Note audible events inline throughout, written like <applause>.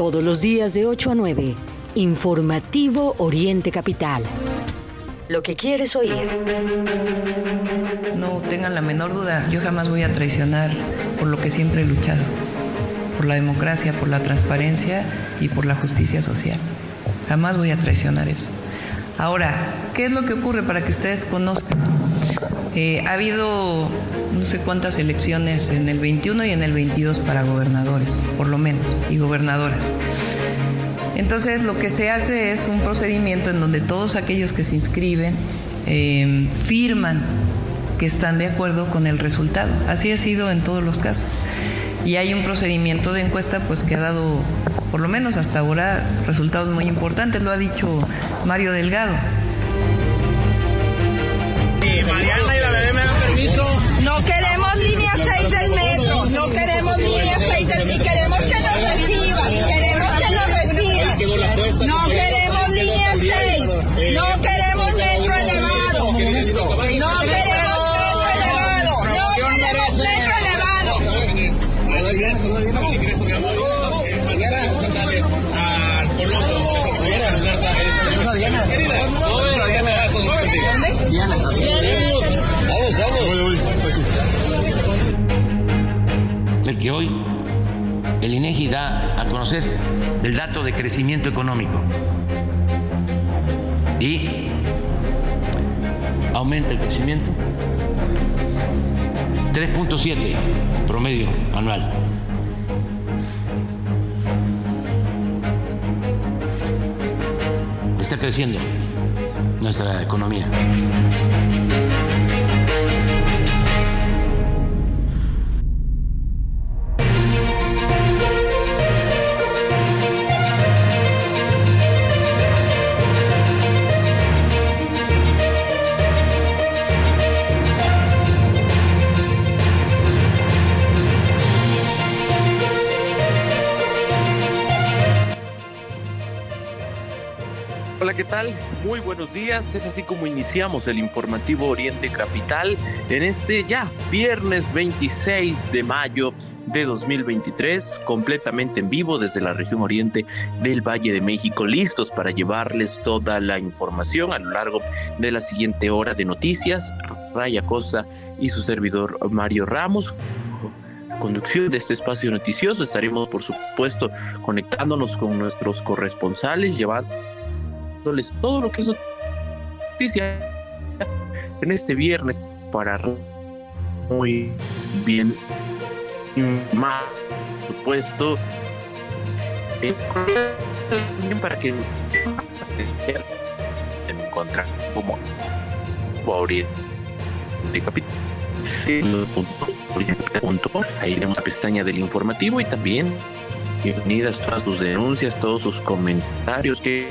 Todos los días de 8 a 9. Informativo Oriente Capital. Lo que quieres oír. No tengan la menor duda, yo jamás voy a traicionar por lo que siempre he luchado. Por la democracia, por la transparencia y por la justicia social. Jamás voy a traicionar eso. Ahora, ¿qué es lo que ocurre para que ustedes conozcan? Eh, ha habido no sé cuántas elecciones en el 21 y en el 22 para gobernadores, por lo menos, y gobernadoras. Entonces lo que se hace es un procedimiento en donde todos aquellos que se inscriben eh, firman que están de acuerdo con el resultado. Así ha sido en todos los casos. Y hay un procedimiento de encuesta pues que ha dado, por lo menos hasta ahora, resultados muy importantes, lo ha dicho Mario Delgado. No queremos línea 6 del metro, no queremos línea 6 del... y queremos que nos reciban, queremos que nos reciban. No queremos línea 6, no queremos que hoy el INEGI da a conocer el dato de crecimiento económico y aumenta el crecimiento 3.7 promedio anual. Está creciendo nuestra economía. Muy buenos días. Es así como iniciamos el informativo Oriente Capital en este ya viernes 26 de mayo de 2023, completamente en vivo desde la región oriente del Valle de México, listos para llevarles toda la información a lo largo de la siguiente hora de noticias. Raya Cosa y su servidor Mario Ramos conducción de este espacio noticioso. Estaremos, por supuesto, conectándonos con nuestros corresponsales, llevando todo lo que es noticia en este viernes para muy bien más supuesto. Eh, para que nos encontrar como de capital ahí tenemos la pestaña del informativo y también bienvenidas todas sus denuncias todos sus comentarios que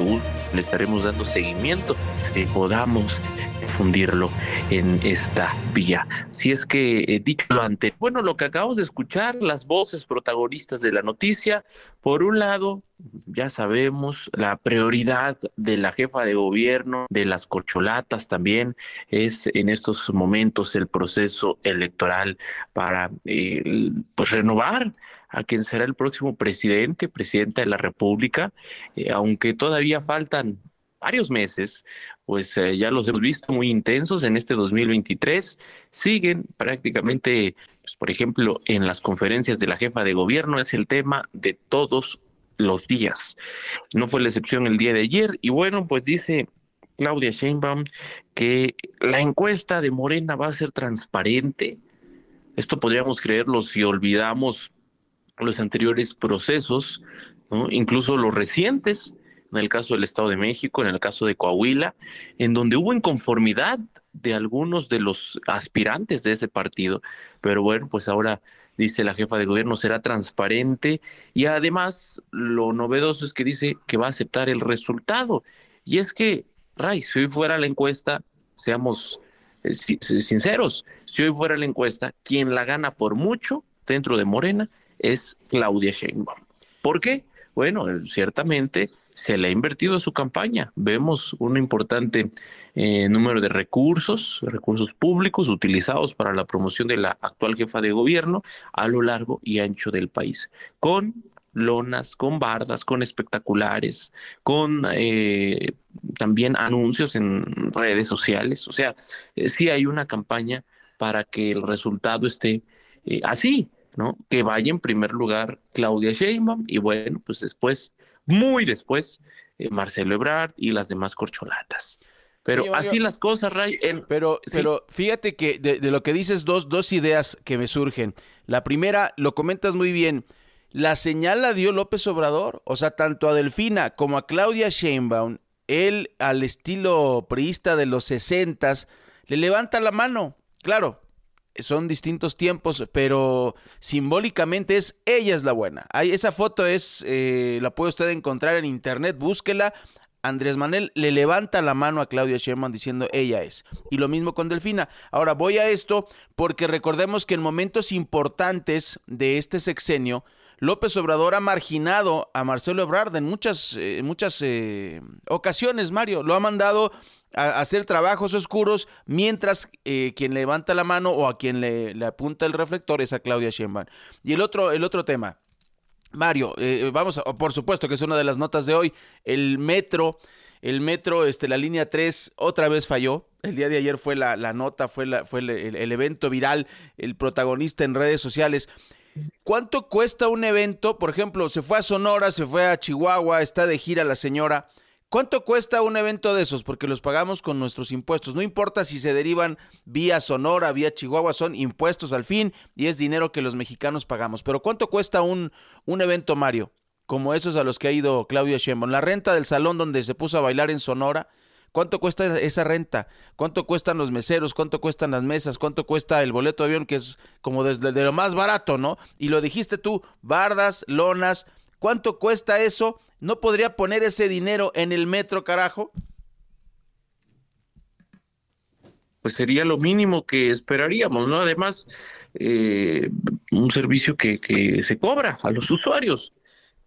le estaremos dando seguimiento, que podamos difundirlo en esta vía. Si es que, he dicho lo anterior, bueno, lo que acabamos de escuchar, las voces protagonistas de la noticia, por un lado, ya sabemos, la prioridad de la jefa de gobierno, de las corcholatas también, es en estos momentos el proceso electoral para eh, pues renovar a quien será el próximo presidente, presidenta de la República, eh, aunque todavía faltan varios meses, pues eh, ya los hemos visto muy intensos en este 2023, siguen prácticamente, pues, por ejemplo, en las conferencias de la jefa de gobierno, es el tema de todos los días. No fue la excepción el día de ayer y bueno, pues dice Claudia Sheinbaum que la encuesta de Morena va a ser transparente. Esto podríamos creerlo si olvidamos los anteriores procesos, incluso los recientes, en el caso del Estado de México, en el caso de Coahuila, en donde hubo inconformidad de algunos de los aspirantes de ese partido. Pero bueno, pues ahora dice la jefa de gobierno, será transparente y además lo novedoso es que dice que va a aceptar el resultado. Y es que, Ray, si hoy fuera la encuesta, seamos eh, sinceros, si hoy fuera la encuesta, quien la gana por mucho dentro de Morena es Claudia Sheinbaum. ¿Por qué? Bueno, ciertamente se le ha invertido su campaña. Vemos un importante eh, número de recursos, recursos públicos utilizados para la promoción de la actual jefa de gobierno a lo largo y ancho del país, con lonas, con bardas, con espectaculares, con eh, también anuncios en redes sociales. O sea, eh, sí hay una campaña para que el resultado esté así, ¿no? Que vaya en primer lugar Claudia Sheinbaum y bueno, pues después, muy después, Marcelo Ebrard y las demás corcholatas. Pero así las cosas, Ray. Pero, pero fíjate que de, de, lo que dices, dos, dos ideas que me surgen. La primera, lo comentas muy bien. La señal la dio López Obrador, o sea, tanto a Delfina como a Claudia Sheinbaum, él al estilo priista de los sesentas, le levanta la mano. Claro, son distintos tiempos, pero simbólicamente es ella es la buena. Ahí, esa foto es, eh, la puede usted encontrar en internet, búsquela. Andrés Manuel le levanta la mano a Claudia Sheinbaum diciendo ella es. Y lo mismo con Delfina. Ahora voy a esto porque recordemos que en momentos importantes de este sexenio, López Obrador ha marginado a Marcelo Ebrard en muchas, eh, muchas eh, ocasiones, Mario. Lo ha mandado a, hacer trabajos oscuros mientras eh, quien levanta la mano o a quien le, apunta el reflector es a Claudia Sheinbaum. Y el otro, el otro tema. Mario, vamos, a, por supuesto que es una de las notas de hoy, el metro, el metro, este, la línea 3 otra vez falló. El día de ayer fue la, la nota, fue, la, fue el, evento viral, el protagonista en redes sociales. ¿Cuánto cuesta un evento? Por ejemplo, se fue a Sonora, se fue a Chihuahua, está de gira la señora. ¿Cuánto cuesta un evento de esos? Porque los pagamos con nuestros impuestos. No importa si se derivan vía Sonora, vía Chihuahua, son impuestos al fin y es dinero que los mexicanos pagamos. Pero ¿cuánto cuesta un, un evento, Mario? Como esos a los que ha ido Claudia Sheinbaum. La renta del salón donde se puso a bailar en Sonora ¿Cuánto cuesta esa renta? ¿Cuánto cuestan los meseros? ¿Cuánto cuestan las mesas? ¿Cuánto cuesta el boleto de avión? Que es como de lo más barato, ¿no? Y lo dijiste tú, bardas, lonas. ¿Cuánto cuesta eso? ¿No podría poner ese dinero en el metro, carajo? Pues sería lo mínimo que esperaríamos, ¿no? Además, eh, un servicio que, que se cobra a los usuarios.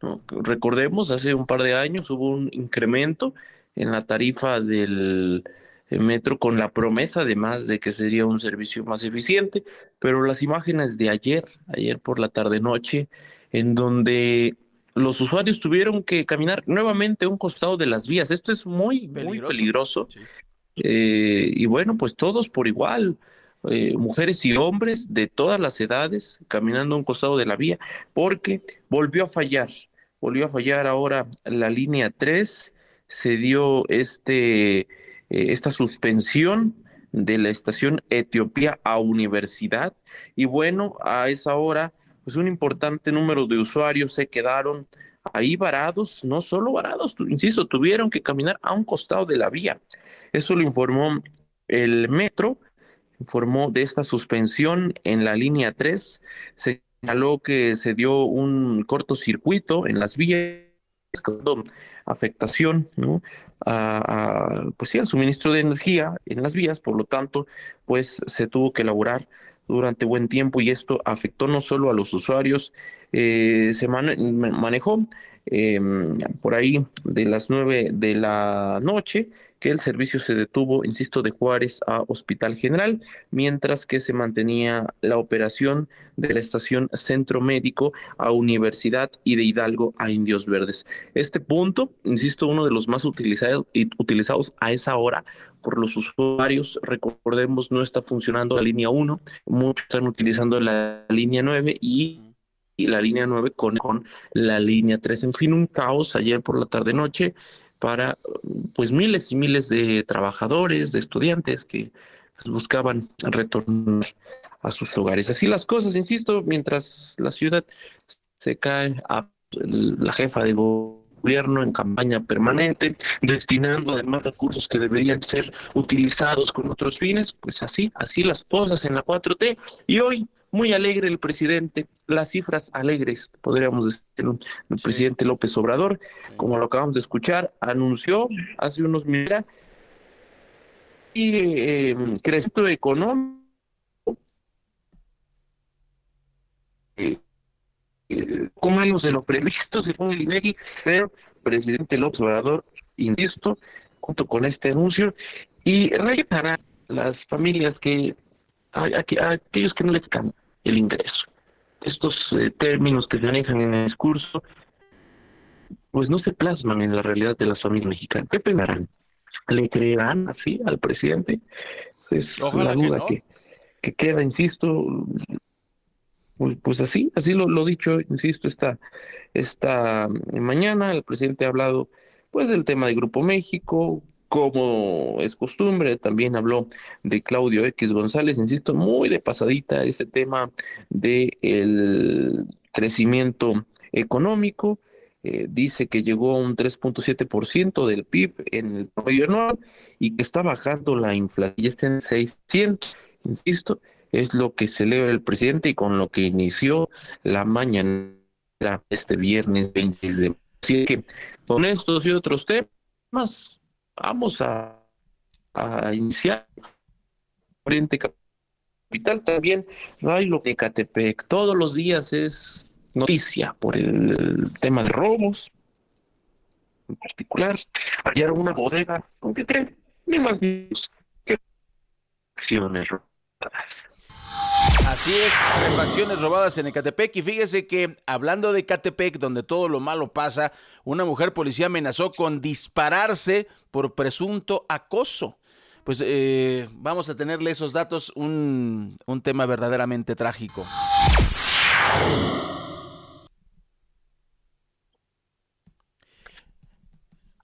¿no? Recordemos, hace un par de años hubo un incremento en la tarifa del eh, metro con la promesa además de que sería un servicio más eficiente, pero las imágenes de ayer, ayer por la tarde noche, en donde los usuarios tuvieron que caminar nuevamente a un costado de las vías. Esto es muy, muy peligroso. Eh, y bueno, pues todos por igual, eh, mujeres y hombres de todas las edades caminando a un costado de la vía, porque volvió a fallar, volvió a fallar ahora la línea 3 se dio este, eh, esta suspensión de la estación Etiopía a Universidad y bueno, a esa hora pues un importante número de usuarios se quedaron ahí varados, no solo varados, insisto, tuvieron que caminar a un costado de la vía. Eso lo informó el metro, informó de esta suspensión en la línea 3, señaló que se dio un cortocircuito en las vías afectación a, pues sí, al suministro de energía en las vías, por lo tanto, pues se tuvo que elaborar durante buen tiempo y esto afectó no solo a los usuarios, eh, se manejó Em, por ahí de las nueve de la noche, que el servicio se detuvo, insisto, de Juárez a Hospital General, mientras que se mantenía la operación de la estación Centro Médico a Universidad y de Hidalgo a Indios Verdes. Este punto, insisto, uno de los más utilizados, utilizados a esa hora por los usuarios. Recordemos, no está funcionando la línea 1, muchos están utilizando la línea 9 y y la línea 9 con, con la línea 3. En fin, un caos ayer por la tarde-noche para pues miles y miles de trabajadores, de estudiantes que pues, buscaban retornar a sus hogares. Así las cosas, insisto, mientras la ciudad se cae a la jefa de gobierno en campaña permanente, destinando además recursos que deberían ser utilizados con otros fines, pues así, así las cosas en la 4T. Y hoy muy alegre el presidente, las cifras alegres, podríamos decir, el presidente López Obrador, como lo acabamos de escuchar, anunció hace unos minutos y eh, crecimiento económico eh, eh, con menos de lo previsto <laughs> según el INEGI, pero el presidente López Obrador, insisto, junto con este anuncio, y para las familias que a, aquellos que no les cambia el ingreso. Estos eh, términos que se manejan en el discurso pues no se plasman en la realidad de las familias mexicanas. ¿Qué pensarán? ¿Le creerán así al presidente? Es la duda que, que, queda, insisto, pues, pues así, así lo, lo dicho, insisto, esta, esta mañana el presidente ha hablado pues del tema de Grupo México, como es costumbre, también habló de Claudio X González, insisto, muy de pasadita este tema del el crecimiento económico. Eh, dice que llegó a un 3.7% del PIB en el promedio anual y que está bajando la inflación, y está en 600, insisto, es lo que celebra el presidente y con lo que inició la mañana este viernes 20 de Así que con estos y otros temas vamos a, iniciar Frente Capital. También hay lo de Catepec. Todos los días es noticia por el, tema de robos en particular. Hallaron una bodega aunque creen ni más ni menos que acciones robadas Así es, refacciones robadas en Ecatepec. Y fíjese que hablando de Ecatepec, donde todo lo malo pasa, una mujer policía amenazó con dispararse por presunto acoso. Pues eh, vamos a tenerle esos datos, un, un tema verdaderamente trágico.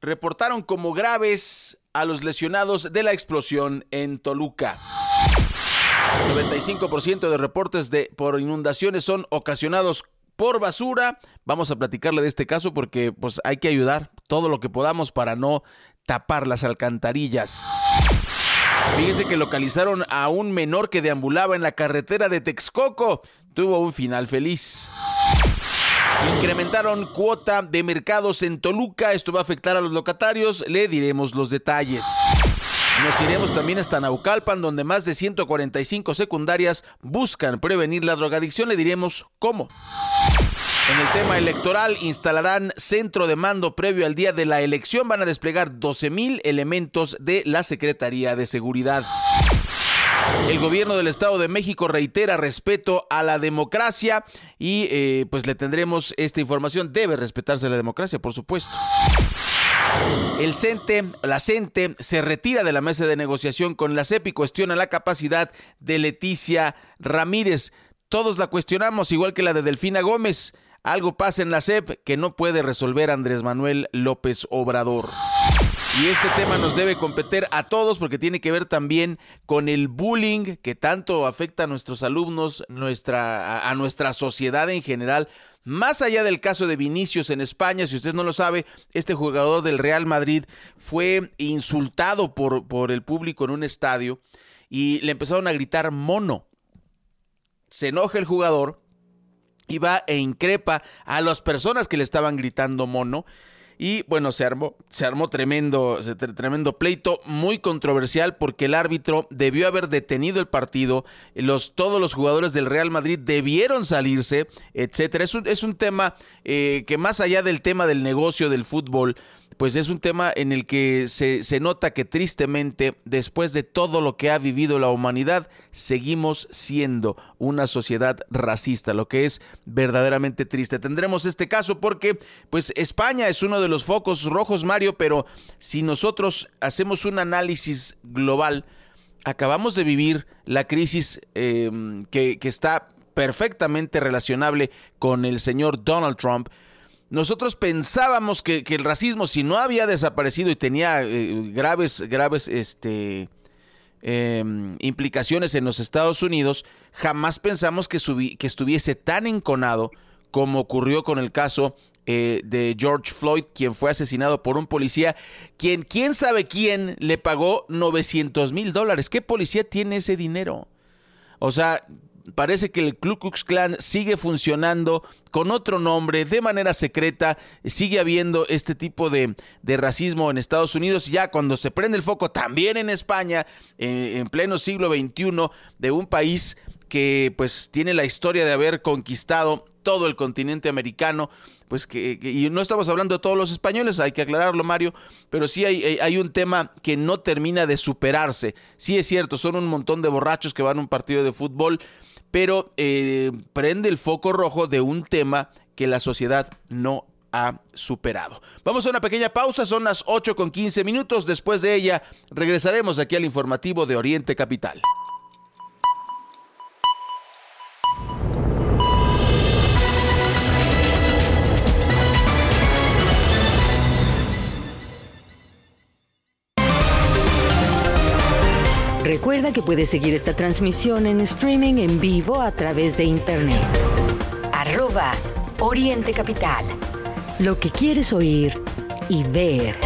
Reportaron como graves a los lesionados de la explosión en Toluca. 95% de reportes de, por inundaciones son ocasionados por basura. Vamos a platicarle de este caso porque pues hay que ayudar todo lo que podamos para no tapar las alcantarillas. Fíjese que localizaron a un menor que deambulaba en la carretera de Texcoco. Tuvo un final feliz. Incrementaron cuota de mercados en Toluca. Esto va a afectar a los locatarios. Le diremos los detalles. Nos iremos también hasta Naucalpan, donde más de 145 secundarias buscan prevenir la drogadicción. Le diremos cómo. En el tema electoral, instalarán centro de mando previo al día de la elección. Van a desplegar 12 mil elementos de la Secretaría de Seguridad. El gobierno del Estado de México reitera respeto a la democracia y eh, pues le tendremos esta información. Debe respetarse la democracia, por supuesto. El CENTE, la CENTE, se retira de la mesa de negociación con la CEP y cuestiona la capacidad de Leticia Ramírez. Todos la cuestionamos, igual que la de Delfina Gómez. Algo pasa en la CEP que no puede resolver Andrés Manuel López Obrador. Y este tema nos debe competir a todos porque tiene que ver también con el bullying que tanto afecta a nuestros alumnos, nuestra, a nuestra sociedad en general. Más allá del caso de Vinicius en España, si usted no lo sabe, este jugador del Real Madrid fue insultado por, por el público en un estadio y le empezaron a gritar mono. Se enoja el jugador y va e increpa a las personas que le estaban gritando mono y bueno, se armó, se armó tremendo, tremendo pleito, muy controversial porque el árbitro debió haber detenido el partido, los, todos los jugadores del Real Madrid debieron salirse, etcétera. Es un, es un tema eh, que más allá del tema del negocio del fútbol, pues es un tema en el que se, se, nota que tristemente, después de todo lo que ha vivido la humanidad, seguimos siendo una sociedad racista, lo que es verdaderamente triste. Tendremos este caso porque, pues, España es uno de los focos rojos, Mario, pero si nosotros hacemos un análisis global, acabamos de vivir la crisis eh, que, que está perfectamente relacionable con el señor Donald Trump, nosotros pensábamos que, el racismo, si no había desaparecido y tenía eh, graves, graves este, em, implicaciones en los Estados Unidos, jamás pensamos que, estuviese tan enconado como ocurrió con el caso eh, de George Floyd, quien fue asesinado por un policía, quien quién sabe quién le pagó 900 mil dólares. ¿Qué policía tiene ese dinero? O sea, parece que el Ku Klux Klan sigue funcionando con otro nombre, de manera secreta, sigue habiendo este tipo de, racismo en Estados Unidos, ya cuando se prende el foco también en España, eh, en pleno siglo XXI, de un país que pues tiene la historia de haber conquistado todo el continente americano, pues que, y no estamos hablando de todos los españoles, hay que aclararlo Mario, pero sí hay, hay, un tema que no termina de superarse. Sí es cierto, son un montón de borrachos que van a un partido de fútbol, pero eh, prende el foco rojo de un tema que la sociedad no ha superado. Vamos a una pequeña pausa, son las 8 con 15 minutos. Después de ella, regresaremos aquí al informativo de Oriente Capital. Recuerda que puedes seguir esta transmisión en streaming en vivo a través de internet. Arroba Oriente Capital. Lo que quieres oír y ver.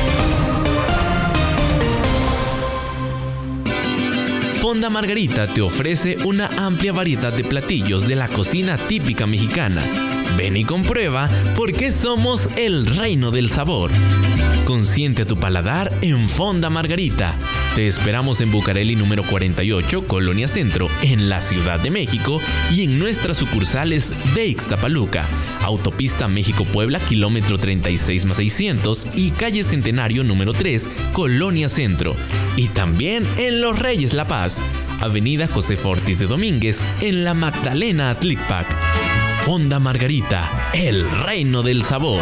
Fonda Margarita te ofrece una amplia variedad de platillos de la cocina típica mexicana. Ven y comprueba por qué somos el reino del sabor. Consiente tu paladar en Fonda Margarita. Te esperamos en Bucareli número 48, Colonia Centro, en la Ciudad de México y en nuestras sucursales de Ixtapaluca, Autopista México-Puebla, kilómetro 36 más 600 y calle Centenario número 3, Colonia Centro. Y también en Los Reyes La Paz, Avenida José Fortis de Domínguez, en la Magdalena Atlicpac. Fonda Margarita, el reino del sabor.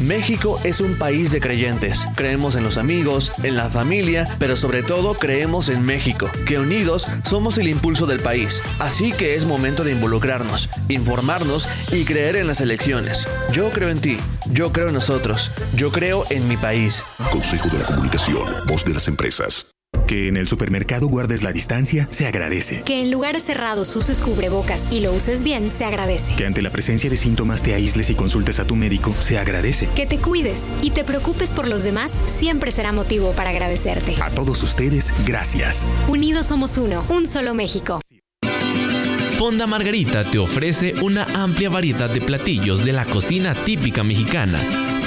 México es un país de creyentes. Creemos en los amigos, en la familia, pero sobre todo creemos en México, que unidos somos el impulso del país. Así que es momento de involucrarnos, informarnos y creer en las elecciones. Yo creo en ti, yo creo en nosotros, yo creo en mi país. Consejo de la Comunicación, voz de las empresas. Que en el supermercado guardes la distancia, se agradece. Que en lugares cerrados uses cubrebocas y lo uses bien, se agradece. Que ante la presencia de síntomas te aísles y consultes a tu médico, se agradece. Que te cuides y te preocupes por los demás, siempre será motivo para agradecerte. A todos ustedes, gracias. Unidos somos uno, un solo México. Fonda Margarita te ofrece una amplia variedad de platillos de la cocina típica mexicana.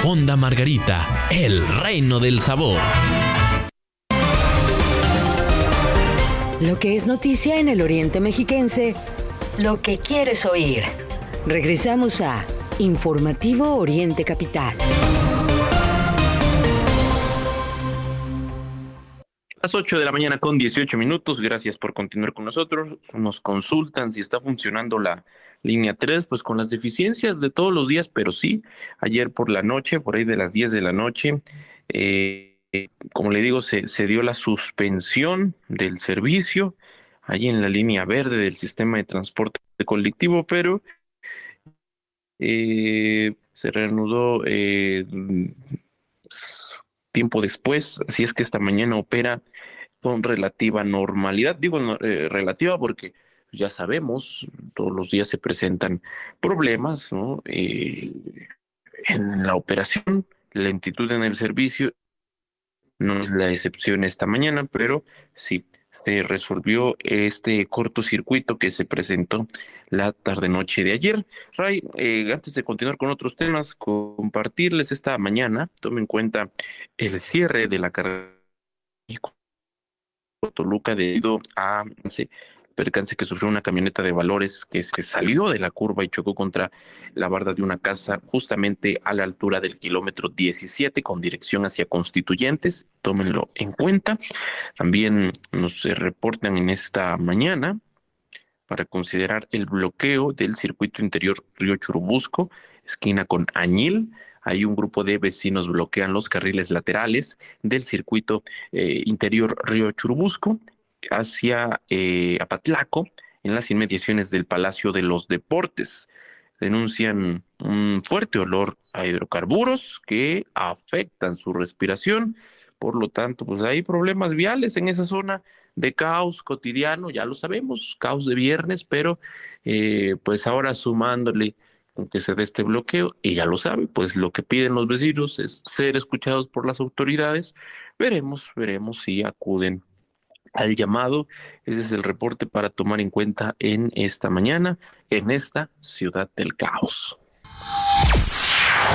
Fonda Margarita, el reino del sabor. Lo que es noticia en el Oriente Mexiquense, lo que quieres oír. Regresamos a Informativo Oriente Capital. Las 8 de la mañana con 18 minutos. Gracias por continuar con nosotros. Nos consultan si está funcionando la línea 3, pues con las deficiencias de todos los días, pero sí, ayer por la noche, por ahí de las 10 de la noche, eh, como le digo, se, se, dio la suspensión del servicio ahí en la línea verde del sistema de transporte colectivo, pero eh, se reanudó eh, tiempo después, así es que esta mañana opera con relativa normalidad, digo eh, relativa porque ya sabemos, todos los días se presentan problemas ¿no? Eh, en la operación, lentitud en el servicio no es la excepción esta mañana, pero sí se resolvió este cortocircuito que se presentó la tarde-noche de ayer. Ray, eh, antes de continuar con otros temas, compartirles esta mañana, tomen en cuenta el cierre de la carrera Toluca debido a percance que sufrió una camioneta de valores que, que salió de la curva y chocó contra la barda de una casa justamente a la altura del kilómetro 17 con dirección hacia Constituyentes. Tómenlo en cuenta. También nos reportan en esta mañana para considerar el bloqueo del circuito interior Río Churubusco, esquina con Añil. Hay un grupo de vecinos bloquean los carriles laterales del circuito eh, interior Río Churubusco hacia eh, Apatlaco, en las inmediaciones del Palacio de los Deportes. Denuncian un fuerte olor a hidrocarburos que afectan su respiración. Por lo tanto, pues hay problemas viales en esa zona de caos cotidiano, ya lo sabemos, caos de viernes, pero eh, pues ahora sumándole que se dé este bloqueo, y ya lo sabe, pues lo que piden los vecinos es ser escuchados por las autoridades. Veremos, veremos si acuden al llamado. Ese es el reporte para tomar en cuenta en esta mañana, en esta ciudad del caos.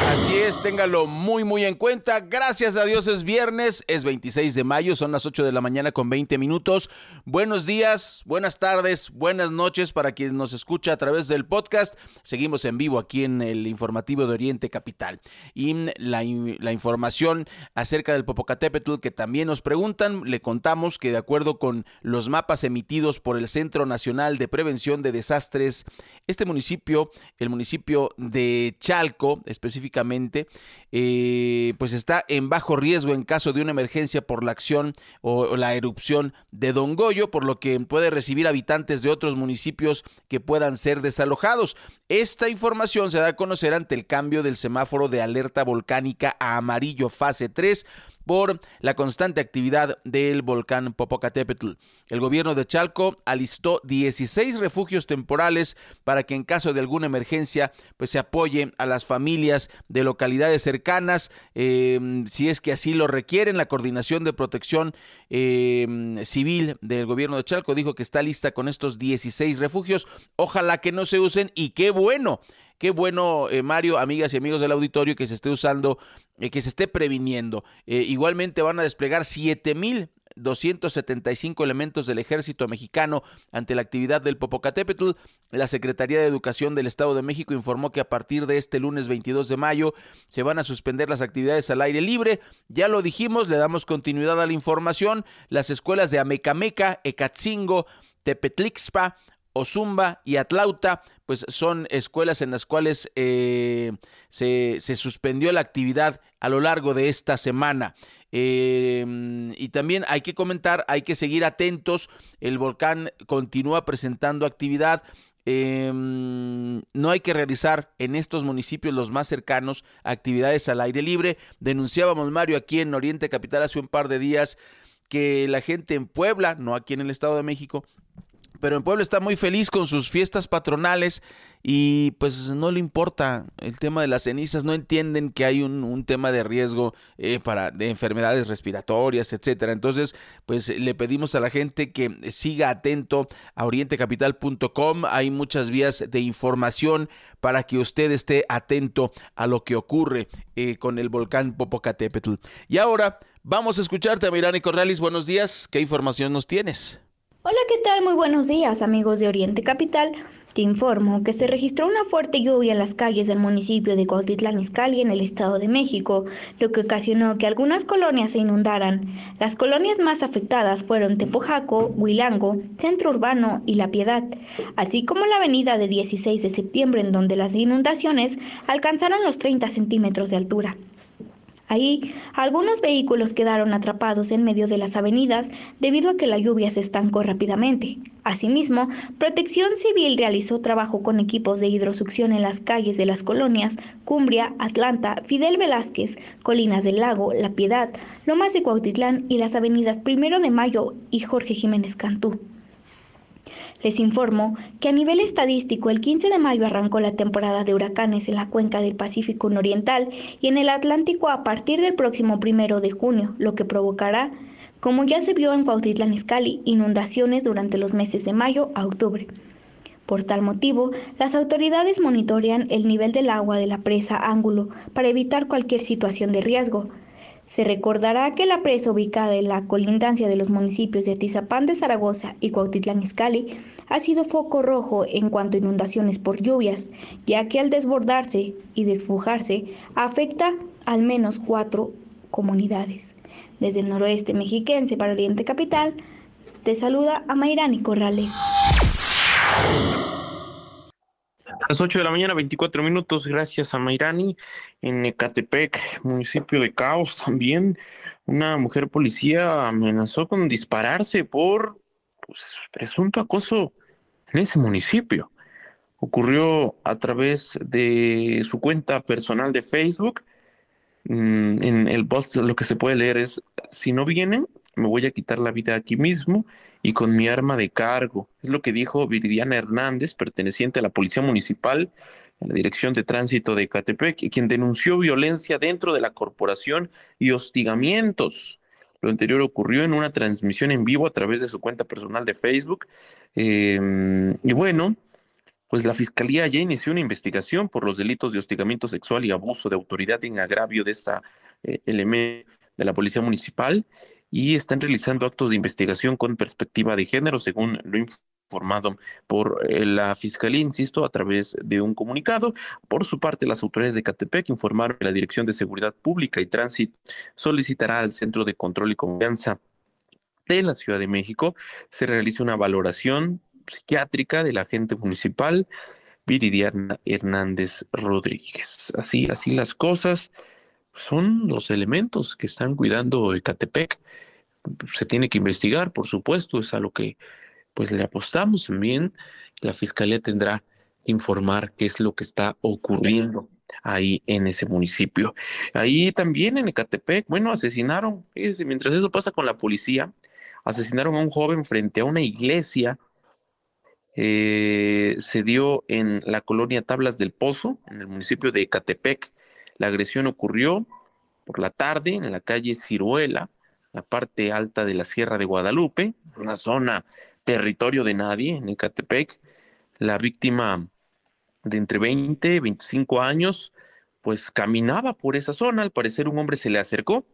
Así es, téngalo muy muy en cuenta. Gracias a Dios es viernes, es 26 de mayo, son las 8 de la mañana con 20 minutos. Buenos días, buenas tardes, buenas noches para quien nos escucha a través del podcast. Seguimos en vivo aquí en el informativo de Oriente Capital. Y la, la información acerca del Popocatépetl que también nos preguntan, le contamos que de acuerdo con los mapas emitidos por el Centro Nacional de Prevención de Desastres, este municipio, el municipio de Chalco, específicamente específicamente, eh, pues está en bajo riesgo en caso de una emergencia por la acción o, la erupción de Don Goyo, por lo que puede recibir habitantes de otros municipios que puedan ser desalojados. Esta información se da a conocer ante el cambio del semáforo de alerta volcánica a amarillo fase 3 por la constante actividad del volcán Popocatépetl. El gobierno de Chalco alistó 16 refugios temporales para que en caso de alguna emergencia pues se apoye a las familias de localidades cercanas em, si es que así lo requieren. La coordinación de protección em, civil del gobierno de Chalco dijo que está lista con estos 16 refugios. Ojalá que no se usen y qué bueno Qué bueno, eh, Mario, amigas y amigos del auditorio, que se esté usando, eh, que se esté previniendo. Eh, igualmente van a desplegar 7.275 elementos del ejército mexicano ante la actividad del Popocatépetl. La Secretaría de Educación del Estado de México informó que a partir de este lunes 22 de mayo se van a suspender las actividades al aire libre. Ya lo dijimos, le damos continuidad a la información. Las escuelas de Amecameca, Ecatzingo, Tepetlixpa, Ozumba y Atlauta, pues son escuelas en las cuales eh, se, suspendió la actividad a lo largo de esta semana. Em, y también hay que comentar, hay que seguir atentos, el volcán continúa presentando actividad. Em, no hay que realizar en estos municipios los más cercanos actividades al aire libre. Denunciábamos, Mario, aquí en Oriente Capital hace un par de días que la gente en Puebla, no aquí en el Estado de México, pero en Puebla está muy feliz con sus fiestas patronales y pues no le importa el tema de las cenizas, no entienden que hay un, tema de riesgo eh, para de enfermedades respiratorias, etcétera. Entonces, pues le pedimos a la gente que siga atento a orientecapital.com, hay muchas vías de información para que usted esté atento a lo que ocurre eh, con el volcán Popocatépetl. Y ahora vamos a escucharte Mirani Corralis, buenos días, ¿qué información nos tienes? Hola, ¿qué tal? Muy buenos días, amigos de Oriente Capital. Te informo que se registró una fuerte lluvia en las calles del municipio de Cuautitlán Izcalli en el Estado de México, lo que ocasionó que algunas colonias se inundaran. Las colonias más afectadas fueron Tepojaco, Huilango, Centro Urbano y La Piedad, así como la avenida de 16 de septiembre en donde las inundaciones alcanzaron los 30 centímetros de altura. Ahí, algunos vehículos quedaron atrapados en medio de las avenidas debido a que la lluvia se estancó rápidamente. Asimismo, Protección Civil realizó trabajo con equipos de hidrosucción en las calles de las colonias Cumbria, Atlanta, Fidel Velázquez, Colinas del Lago, La Piedad, Lomas de Cuautitlán y las avenidas Primero de Mayo y Jorge Jiménez Cantú. Les informo que a nivel estadístico el 15 de mayo arrancó la temporada de huracanes en la cuenca del Pacífico Nororiental y en el Atlántico a partir del próximo primero de junio, lo que provocará, como ya se vio en Cuautitlán Izcalli, inundaciones durante los meses de mayo a octubre. Por tal motivo, las autoridades monitorean el nivel del agua de la presa Ángulo para evitar cualquier situación de riesgo. Se recordará que la presa ubicada en la colindancia de los municipios de Atizapán de Zaragoza y Cuautitlán Izcalli ha sido foco rojo en cuanto a inundaciones por lluvias, ya que al desbordarse y desfujarse afecta al menos cuatro comunidades. Desde el noroeste mexiquense para Oriente Capital, te saluda a Mayrani Corrales las 8 de la mañana, 24 minutos, gracias a Mayrani, en Ecatepec, municipio de Caos también. Una mujer policía amenazó con dispararse por pues, presunto acoso en ese municipio. Ocurrió a través de su cuenta personal de Facebook. Mm, en el post lo que se puede leer es, si no vienen, me voy a quitar la vida aquí mismo y con mi arma de cargo. Es lo que dijo Viridiana Hernández, perteneciente a la Policía Municipal, en la Dirección de Tránsito de Catepec, quien denunció violencia dentro de la corporación y hostigamientos. Lo anterior ocurrió en una transmisión en vivo a través de su cuenta personal de Facebook. Em, y bueno, pues la Fiscalía ya inició una investigación por los delitos de hostigamiento sexual y abuso de autoridad en agravio de esta eh, elemento de la Policía Municipal y están realizando actos de investigación con perspectiva de género, según lo informado por eh, la Fiscalía, insisto, a través de un comunicado. Por su parte, las autoridades de Catepec informaron que la Dirección de Seguridad Pública y Tránsito solicitará al Centro de Control y Confianza de la Ciudad de México se realice una valoración psiquiátrica del agente municipal Viridiana Hernández Rodríguez. Así, así las cosas son los elementos que están cuidando Ecatepec. Se tiene que investigar, por supuesto, es a lo que pues le apostamos también. La fiscalía tendrá que informar qué es lo que está ocurriendo ahí en ese municipio. Ahí también en Ecatepec, bueno, asesinaron, fíjense, mientras eso pasa con la policía, asesinaron a un joven frente a una iglesia. Eh, se dio en la colonia Tablas del Pozo, en el municipio de Ecatepec. La agresión ocurrió por la tarde en la calle Ciruela, la parte alta de la Sierra de Guadalupe, una zona territorio de nadie en Ecatepec. La víctima de entre 20 y 25 años, pues caminaba por esa zona, al parecer un hombre se le acercó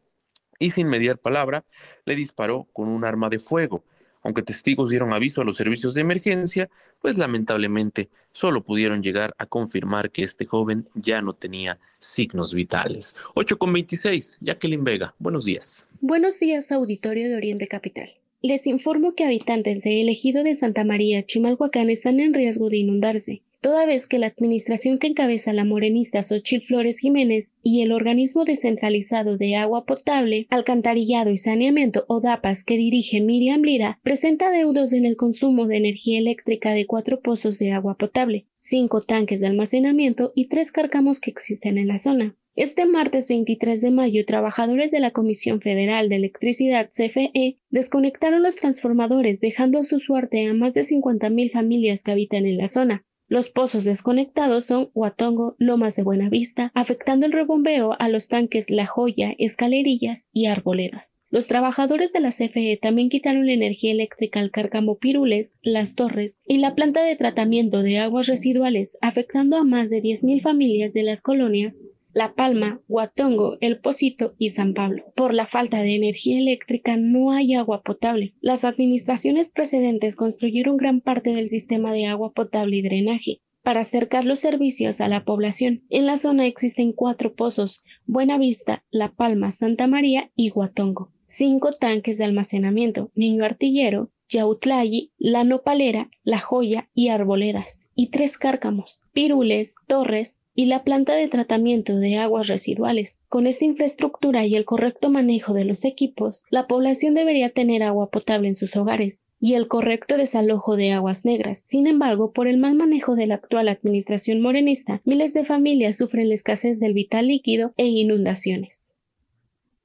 y sin mediar palabra le disparó con un arma de fuego. Aunque testigos dieron aviso a los servicios de emergencia, pues lamentablemente solo pudieron llegar a confirmar que este joven ya no tenía signos vitales. 8 con 26, Jacqueline Vega, buenos días. Buenos días, auditorio de Oriente Capital. Les informo que habitantes de El Ejido de Santa María, Chimalhuacán, están en riesgo de inundarse toda vez que la administración que encabeza la morenista Xochitl Flores Jiménez y el organismo descentralizado de agua potable, alcantarillado y saneamiento ODAPAS que dirige Miriam Lira presenta deudos en el consumo de energía eléctrica de cuatro pozos de agua potable, cinco tanques de almacenamiento y tres cárcamos que existen en la zona. Este martes 23 de mayo, trabajadores de la Comisión Federal de Electricidad CFE desconectaron los transformadores, dejando a su suerte a más de 50.000 familias que habitan en la zona. Los pozos desconectados son Huatongo, Lomas de Buenavista, afectando el rebombeo a los tanques La Joya, Escalerillas y Arboledas. Los trabajadores de la CFE también quitaron la energía eléctrica al Cárcamo Pirules, Las Torres y la planta de tratamiento de aguas residuales, afectando a más de 10.000 familias de las colonias la Palma, Huatongo, El Pocito y San Pablo. Por la falta de energía eléctrica no hay agua potable. Las administraciones precedentes construyeron gran parte del sistema de agua potable y drenaje para acercar los servicios a la población. En la zona existen cuatro pozos, Buenavista, La Palma, Santa María y Huatongo, cinco tanques de almacenamiento, Niño Artillero, Yautlayi, La Nopalera, La Joya y Arboledas, y tres cárcamos, Pirules, Torres, y la planta de tratamiento de aguas residuales. Con esta infraestructura y el correcto manejo de los equipos, la población debería tener agua potable en sus hogares y el correcto desalojo de aguas negras. Sin embargo, por el mal manejo de la actual administración morenista, miles de familias sufren la escasez del vital líquido e inundaciones.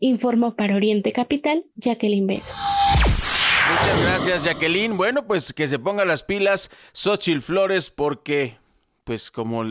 Informó para Oriente Capital Jacqueline Vega. Muchas gracias, Jacqueline. Bueno, pues que se ponga las pilas Xochil Flores porque, pues como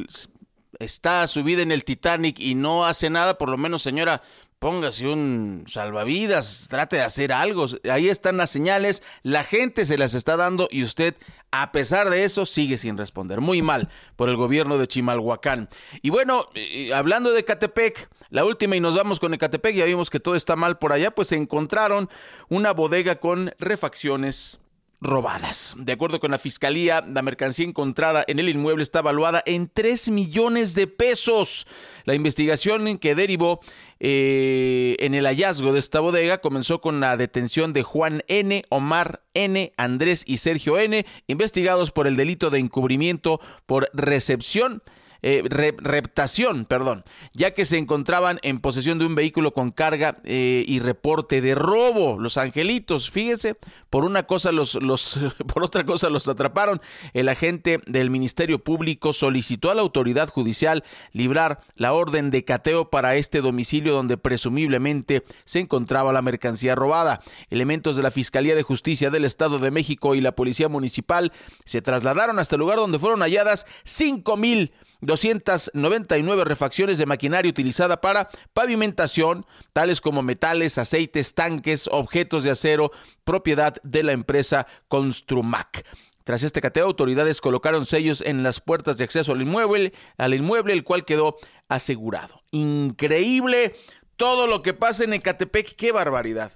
está subida en el Titanic y no hace nada, por lo menos señora, póngase un salvavidas, trate de hacer algo. Ahí están las señales, la gente se las está dando y usted, a pesar de eso, sigue sin responder. Muy mal por el gobierno de Chimalhuacán. Y bueno, eh, hablando de Catepec, la última y nos vamos con Ecatepec, ya vimos que todo está mal por allá, pues se encontraron una bodega con refacciones robadas. De acuerdo con la fiscalía, la mercancía encontrada en el inmueble está valuada en 3 millones de pesos. La investigación que derivó eh, en el hallazgo de esta bodega comenzó con la detención de Juan N., Omar N., Andrés y Sergio N., investigados por el delito de encubrimiento por recepción eh, reptación, perdón, ya que se encontraban en posesión de un vehículo con carga eh, y reporte de robo. Los angelitos, fíjense, por una cosa los, los, <laughs> por otra cosa los atraparon. El agente del Ministerio Público solicitó a la autoridad judicial librar la orden de cateo para este domicilio donde presumiblemente se encontraba la mercancía robada. Elementos de la Fiscalía de Justicia del Estado de México y la Policía Municipal se trasladaron hasta el lugar donde fueron halladas cinco mil 299 refacciones de maquinaria utilizada para pavimentación, tales como metales, aceites, tanques, objetos de acero, propiedad de la empresa Construmac. Tras este cateo, autoridades colocaron sellos en las puertas de acceso al inmueble, al inmueble, el cual quedó asegurado. Increíble todo lo que pasa en Ecatepec, qué barbaridad.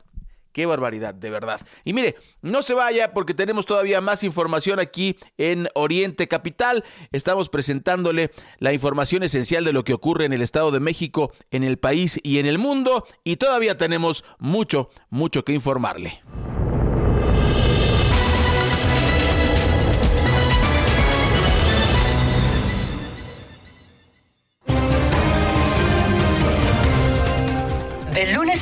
Qué barbaridad, de verdad. Y mire, no se vaya porque tenemos todavía más información aquí en Oriente Capital. Estamos presentándole la información esencial de lo que ocurre en el Estado de México, en el país y en el mundo. Y todavía tenemos mucho, mucho que informarle.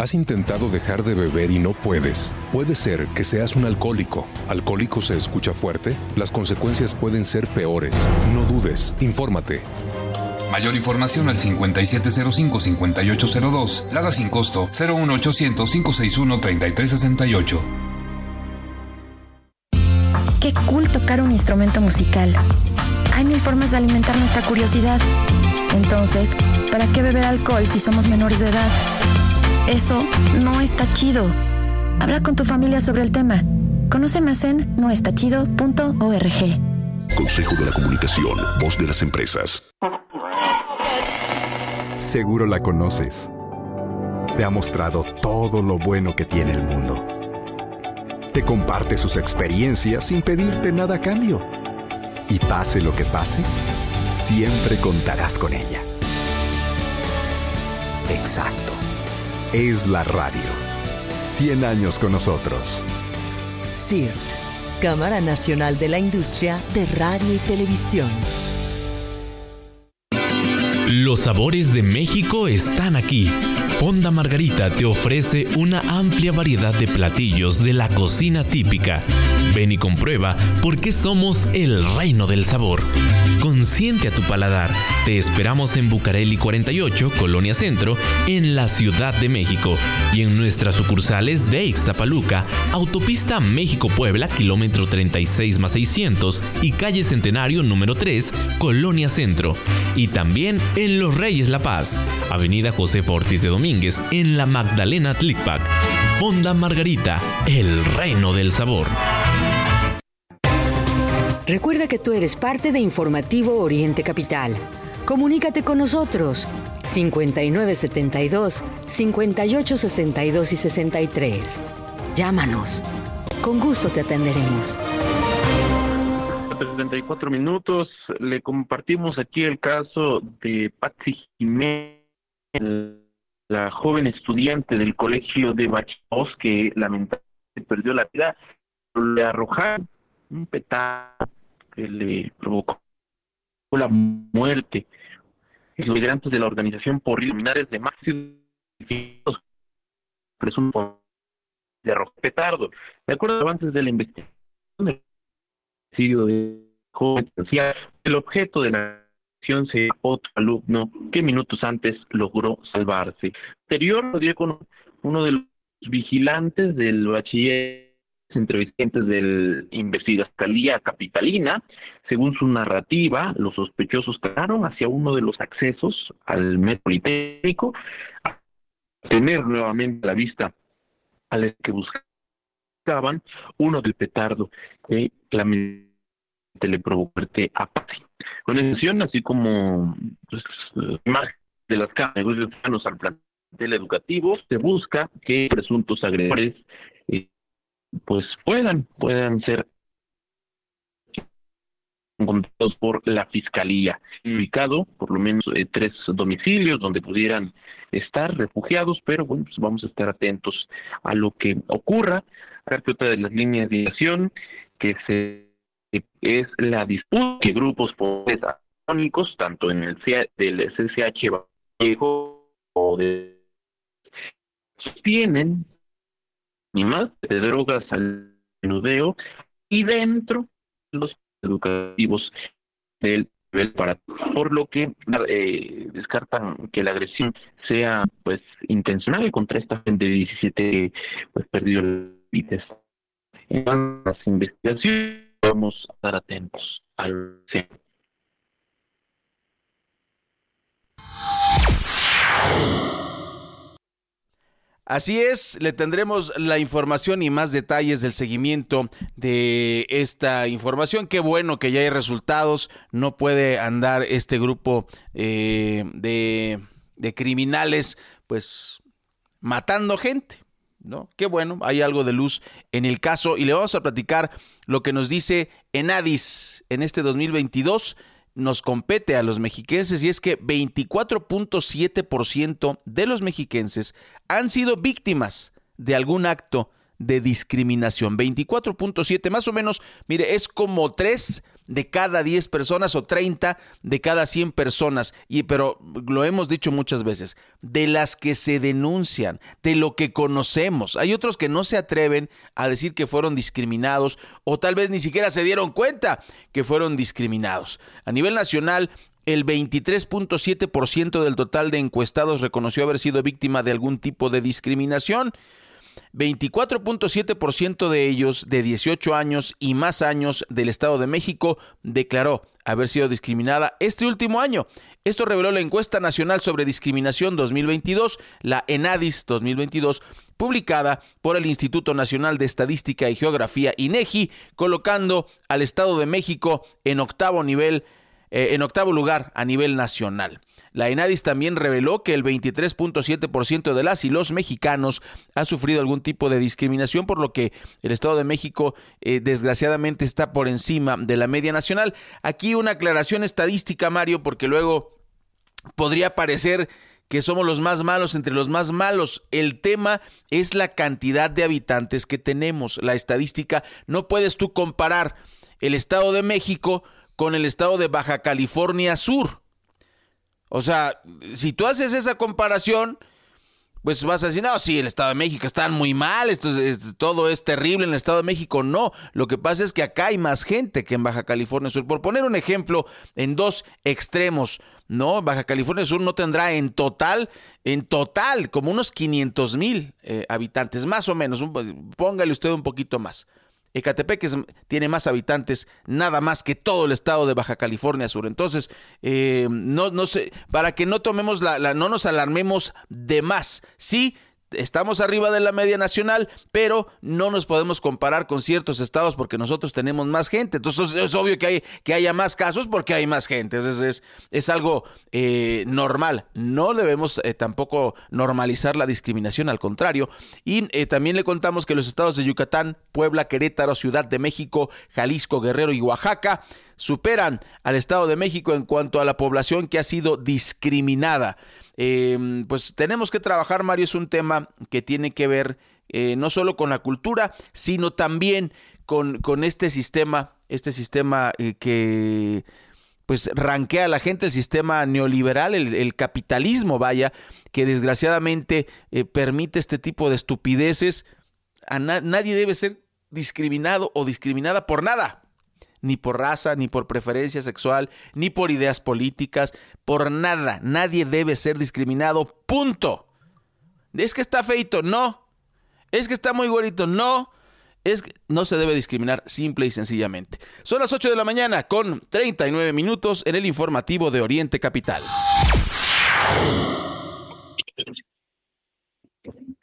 ¿Has intentado dejar de beber y no puedes? Puede ser que seas un alcohólico. ¿Alcohólico se escucha fuerte? Las consecuencias pueden ser peores. No dudes, infórmate. Mayor información al 5705-5802. Lada sin costo 01800-561-3368. Qué cool tocar un instrumento musical. Hay mil formas de alimentar nuestra curiosidad. Entonces, ¿para qué beber alcohol si somos menores de edad? Eso no está chido. Habla con tu familia sobre el tema. Conoce más en noestachido.org. Consejo de la Comunicación, voz de las empresas. Seguro la conoces. Te ha mostrado todo lo bueno que tiene el mundo. Te comparte sus experiencias sin pedirte nada a cambio. Y pase lo que pase, siempre contarás con ella. Exacto es la radio. 100 años con nosotros. CIRT, Cámara Nacional de la Industria de Radio y Televisión. Los sabores de México están aquí. Fonda Margarita te ofrece una amplia variedad de platillos de la cocina típica. Ven y comprueba por qué somos el reino del sabor. Consiente a tu paladar. Te esperamos en Bucareli 48, Colonia Centro, en la Ciudad de México y en nuestras sucursales de Ixtapaluca, Autopista México-Puebla, kilómetro 36 más 600 y calle Centenario número 3, Colonia Centro. Y también en Los Reyes La Paz, Avenida José Ortiz de Domínguez, en la Magdalena Tlicpac. Fonda Margarita, el reino del sabor. Recuerda que tú eres parte de Informativo Oriente Capital. Comunícate con nosotros 5972 5862 y 63. Llámanos. Con gusto te atenderemos. 74 minutos le compartimos aquí el caso de Patsy Jiménez, la joven estudiante del colegio de Bachos que lamentablemente perdió la vida. Le arrojaron un petardo que le provocó la muerte. los migrantes de la organización por iluminares de máximo presunto de arroz petardo. De acuerdo antes de la investigación del de joven, el objeto de la se otro alumno que minutos antes logró salvarse. Anterior uno de los vigilantes del bachiller entrevistantes del investigación capitalina. Según su narrativa, los sospechosos cagaron hacia uno de los accesos al metropolitécnico a tener nuevamente la vista al que buscaban uno del petardo que claramente le provocó a. Con excepción, así como pues, más de las cámaras al plantel educativo, se busca que presuntos agresores eh, pues puedan, puedan ser encontrados por la fiscalía, ubicado por lo menos eh, tres domicilios donde pudieran estar refugiados, pero bueno, pues vamos a estar atentos a lo que ocurra. que otra de las líneas de acción que se es la disputa que grupos políticos, tanto en el del SSH o de sostienen ni más de drogas al menudeo y dentro de los educativos del nivel para por lo que eh, descartan que la agresión sea pues intencional contra esta gente de 17 pues perdió el límite en las investigaciones vamos a estar atentos al Así es, le tendremos la información y más detalles del seguimiento de esta información. Qué bueno que ya hay resultados. No puede andar este grupo eh, de, de criminales, pues matando gente. ¿No? Qué bueno, hay algo de luz en el caso y le vamos a platicar lo que nos dice Enadis en este 2022 nos compete a los mexiquenses y es que 24.7% de los mexiquenses han sido víctimas de algún acto de discriminación. 24.7 más o menos, mire, es como 3 de cada 10 personas o 30 de cada 100 personas. Y pero lo hemos dicho muchas veces, de las que se denuncian, de lo que conocemos. Hay otros que no se atreven a decir que fueron discriminados o tal vez ni siquiera se dieron cuenta que fueron discriminados. A nivel nacional, el 23.7% del total de encuestados reconoció haber sido víctima de algún tipo de discriminación. 24.7% de ellos de 18 años y más años del Estado de México declaró haber sido discriminada este último año. Esto reveló la encuesta nacional sobre discriminación 2022, la ENADIS 2022, publicada por el Instituto Nacional de Estadística y Geografía INEGI, colocando al Estado de México en octavo nivel eh, en octavo lugar a nivel nacional. La ENADIS también reveló que el 23.7% de las y los mexicanos ha sufrido algún tipo de discriminación, por lo que el Estado de México eh, desgraciadamente está por encima de la media nacional. Aquí una aclaración estadística, Mario, porque luego podría parecer que somos los más malos entre los más malos. El tema es la cantidad de habitantes que tenemos. La estadística, no puedes tú comparar el Estado de México con el Estado de Baja California Sur. O sea, si tú haces esa comparación, pues vas a decir, no, sí, el Estado de México está muy mal, esto todo es terrible en el Estado de México. No, lo que pasa es que acá hay más gente que en Baja California Sur. Por poner un ejemplo, en dos extremos, ¿no? Baja California Sur no tendrá en total, en total, como unos 500 mil eh, habitantes, más o menos. póngale usted un poquito más. Ecatepec tiene más habitantes nada más que todo el estado de Baja California Sur. Entonces, eh, no, no sé, para que no tomemos la, la, no nos alarmemos de más. Sí, estamos arriba de la media nacional, pero no nos podemos comparar con ciertos estados porque nosotros tenemos más gente. Entonces es obvio que, hay, que haya más casos porque hay más gente. Entonces es, es algo eh, normal. No debemos eh, tampoco normalizar la discriminación, al contrario. Y eh, también le contamos que los estados de Yucatán, Puebla, Querétaro, Ciudad de México, Jalisco, Guerrero y Oaxaca superan al Estado de México en cuanto a la población que ha sido discriminada. Em, pues tenemos que trabajar, Mario, es un tema que tiene que ver eh, no solo con la cultura, sino también con, con este sistema, este sistema eh, que pues ranquea a la gente el sistema neoliberal, el, capitalismo, vaya, que desgraciadamente eh, permite este tipo de estupideces. A nadie debe ser discriminado o discriminada por nada, ni por raza, ni por preferencia sexual, ni por ideas políticas, por nada. Nadie debe ser discriminado, punto. Es que está feito, no. Es que está muy güerito, no. Es que no se debe discriminar simple y sencillamente. Son las 8 de la mañana con 39 minutos en el informativo de Oriente Capital.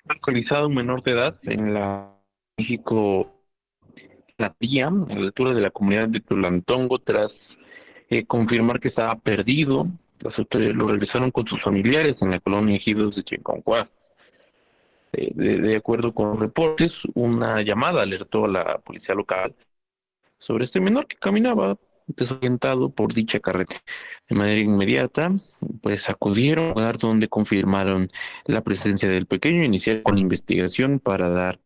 Alcoholizado un menor de edad en la México la tía, a la altura de la comunidad de Tulantongo, tras eh, confirmar que estaba perdido. Las autoridades lo regresaron con sus familiares en la colonia Ejidos de Chinconcuá. Eh, de, acuerdo con reportes, una llamada alertó a la policía local sobre este menor que caminaba desorientado por dicha carretera. De manera inmediata, pues acudieron al lugar donde confirmaron la presencia del pequeño, iniciaron con la investigación para dar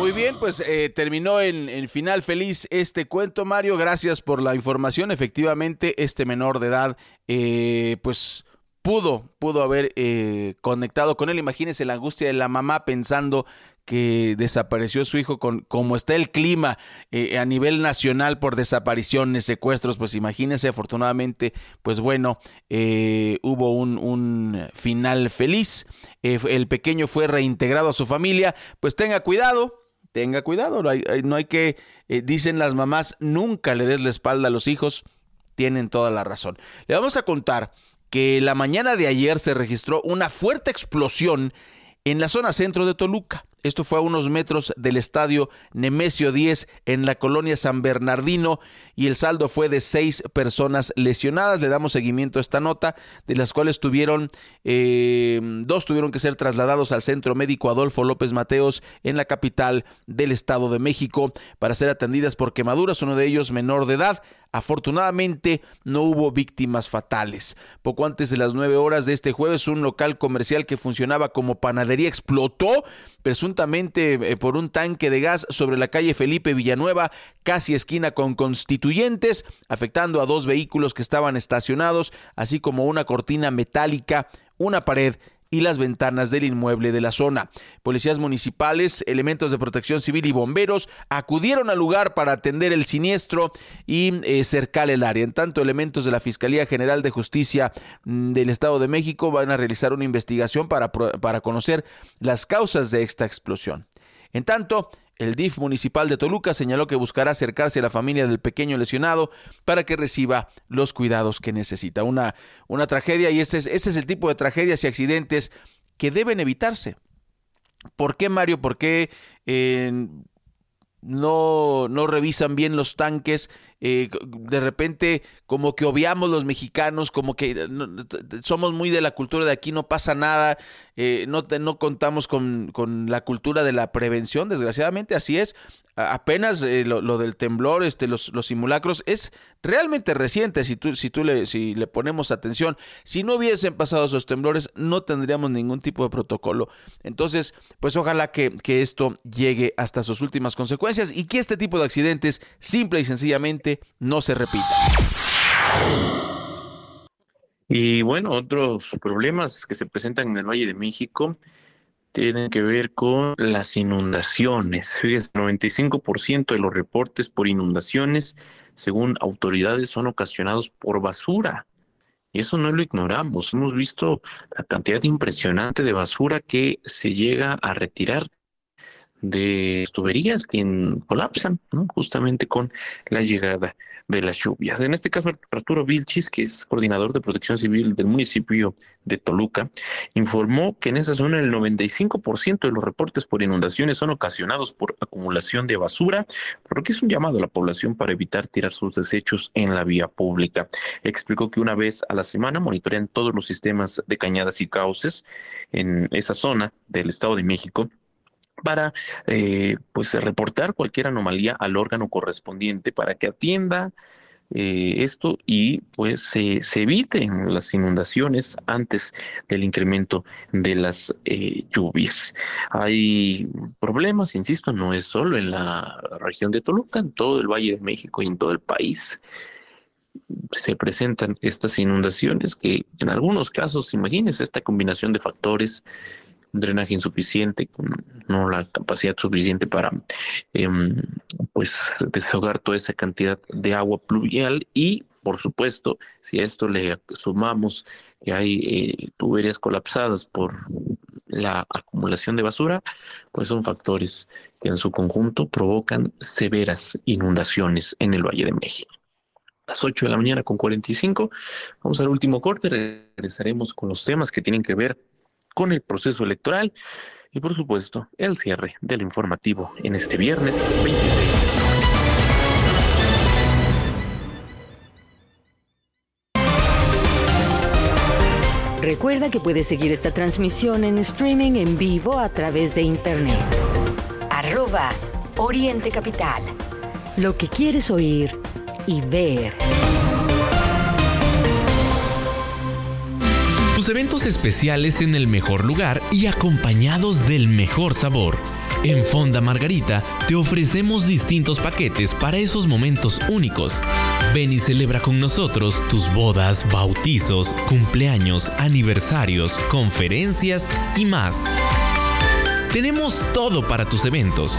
Muy bien, pues eh, terminó en, final feliz este cuento, Mario. Gracias por la información. Efectivamente, este menor de edad, eh, pues pudo, pudo haber eh, conectado con él. Imagínense la angustia de la mamá pensando que desapareció su hijo con como está el clima a nivel nacional por desapariciones, secuestros, pues imagínense, afortunadamente, pues bueno, hubo un, un, final feliz, el pequeño fue reintegrado a su familia, pues tenga cuidado, tenga cuidado, no hay, que, eh, dicen las mamás, nunca le des la espalda a los hijos, tienen toda la razón. Le vamos a contar que la mañana de ayer se registró una fuerte explosión en la zona centro de Toluca. Esto fue a unos metros del estadio Nemesio 10 en la colonia San Bernardino y el saldo fue de seis personas lesionadas. Le damos seguimiento a esta nota, de las cuales tuvieron, eh, dos tuvieron que ser trasladados al Centro Médico Adolfo López Mateos en la capital del Estado de México para ser atendidas por quemaduras, uno de ellos menor de edad. Afortunadamente no hubo víctimas fatales. Poco antes de las nueve horas de este jueves, un local comercial que funcionaba como panadería explotó, presuntamente eh, por un tanque de gas sobre la calle Felipe Villanueva, casi esquina con constituyentes, afectando a dos vehículos que estaban estacionados, así como una cortina metálica, una pared y las ventanas del inmueble de la zona. Policías municipales, elementos de protección civil y bomberos acudieron al lugar para atender el siniestro y eh, cercar el área. En tanto, elementos de la Fiscalía General de Justicia mm, del Estado de México van a realizar una investigación para, para conocer las causas de esta explosión. En tanto, el DIF municipal de Toluca señaló que buscará acercarse a la familia del pequeño lesionado para que reciba los cuidados que necesita. Una, una tragedia y este es, este es el tipo de tragedias y accidentes que deben evitarse. ¿Por qué, Mario? ¿Por qué eh, no, no revisan bien los tanques? Eh, de repente como que obviamos los mexicanos, como que eh, somos muy de la cultura de aquí, no pasa nada, eh, no, no contamos con, la cultura de la prevención, desgraciadamente así es. apenas lo, del temblor, este, los, los, simulacros, es realmente reciente si, tú, si, tú le, si le ponemos atención. Si no hubiesen pasado esos temblores, no tendríamos ningún tipo de protocolo. Entonces, pues ojalá que, que esto llegue hasta sus últimas consecuencias y que este tipo de accidentes, simple y sencillamente, no se repita. Y bueno, otros problemas que se presentan en el Valle de México tienen que ver con las inundaciones. El 95% de los reportes por inundaciones, según autoridades, son ocasionados por basura. Y eso no lo ignoramos. Hemos visto la cantidad impresionante de basura que se llega a retirar de tuberías que colapsan, ¿no? justamente con la llegada de las lluvias. En este caso, Arturo Vilchis, que es coordinador de protección civil del municipio de Toluca, informó que en esa zona el 95% de los reportes por inundaciones son ocasionados por acumulación de basura, por lo que es un llamado a la población para evitar tirar sus desechos en la vía pública. Explicó que una vez a la semana monitorean todos los sistemas de cañadas y cauces en esa zona del Estado de México para eh, pues reportar cualquier anomalía al órgano correspondiente para que atienda eh, esto y pues se eviten las inundaciones antes del incremento de las eh, lluvias. Hay problemas, insisto, no es solo en la región de Toluca, en todo el Valle de México y en todo el país se presentan estas inundaciones que en algunos casos, imagínense esta combinación de factores, drenaje insuficiente, con no la capacidad suficiente para em, pues desahogar toda esa cantidad de agua pluvial y por supuesto, si a esto le sumamos que hay eh, tuberías colapsadas por la acumulación de basura, pues son factores que en su conjunto provocan severas inundaciones en el Valle de México las 8 de la mañana con 45. Vamos al último corte, regresaremos con los temas que tienen que ver con el proceso electoral y por supuesto el cierre del informativo en este viernes 23. Recuerda que puedes seguir esta transmisión en streaming en vivo a través de internet. Arroba Oriente Capital. Lo que quieres oír y ver. Tus eventos especiales en el mejor lugar y acompañados del mejor sabor. En Fonda Margarita te ofrecemos distintos paquetes para esos momentos únicos. Ven y celebra con nosotros tus bodas, bautizos, cumpleaños, aniversarios, conferencias y más. Tenemos todo para tus eventos.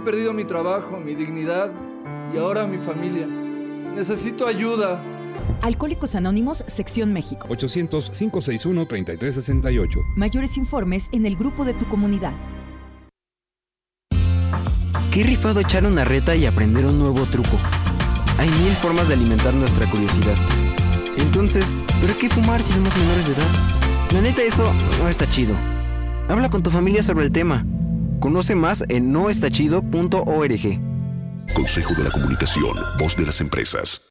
He perdido mi trabajo, mi dignidad y ahora mi familia. Necesito ayuda. Alcohólicos Anónimos, Sección México. 800-561-3368. Mayores informes en el grupo de tu comunidad. Qué rifado echar una reta y aprender un nuevo truco. Hay mil formas de alimentar nuestra curiosidad. Entonces, ¿pero qué fumar si somos menores de edad? La neta, eso no está chido. Habla con tu familia sobre el tema. Conoce más en noestachido.org. Consejo de la Comunicación, voz de las empresas.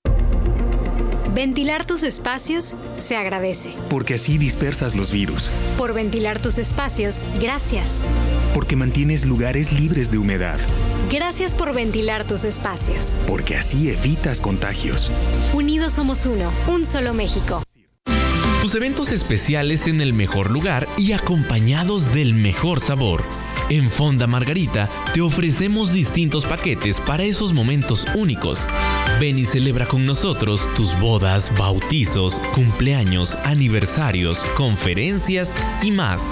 Ventilar tus espacios se agradece. Porque así dispersas los virus. Por ventilar tus espacios, gracias. Porque mantienes lugares libres de humedad. Gracias por ventilar tus espacios. Porque así evitas contagios. Unidos somos uno, un solo México. Tus eventos especiales en el mejor lugar y acompañados del mejor sabor. En Fonda Margarita te ofrecemos distintos paquetes para esos momentos únicos. Ven y celebra con nosotros tus bodas, bautizos, cumpleaños, aniversarios, conferencias y más.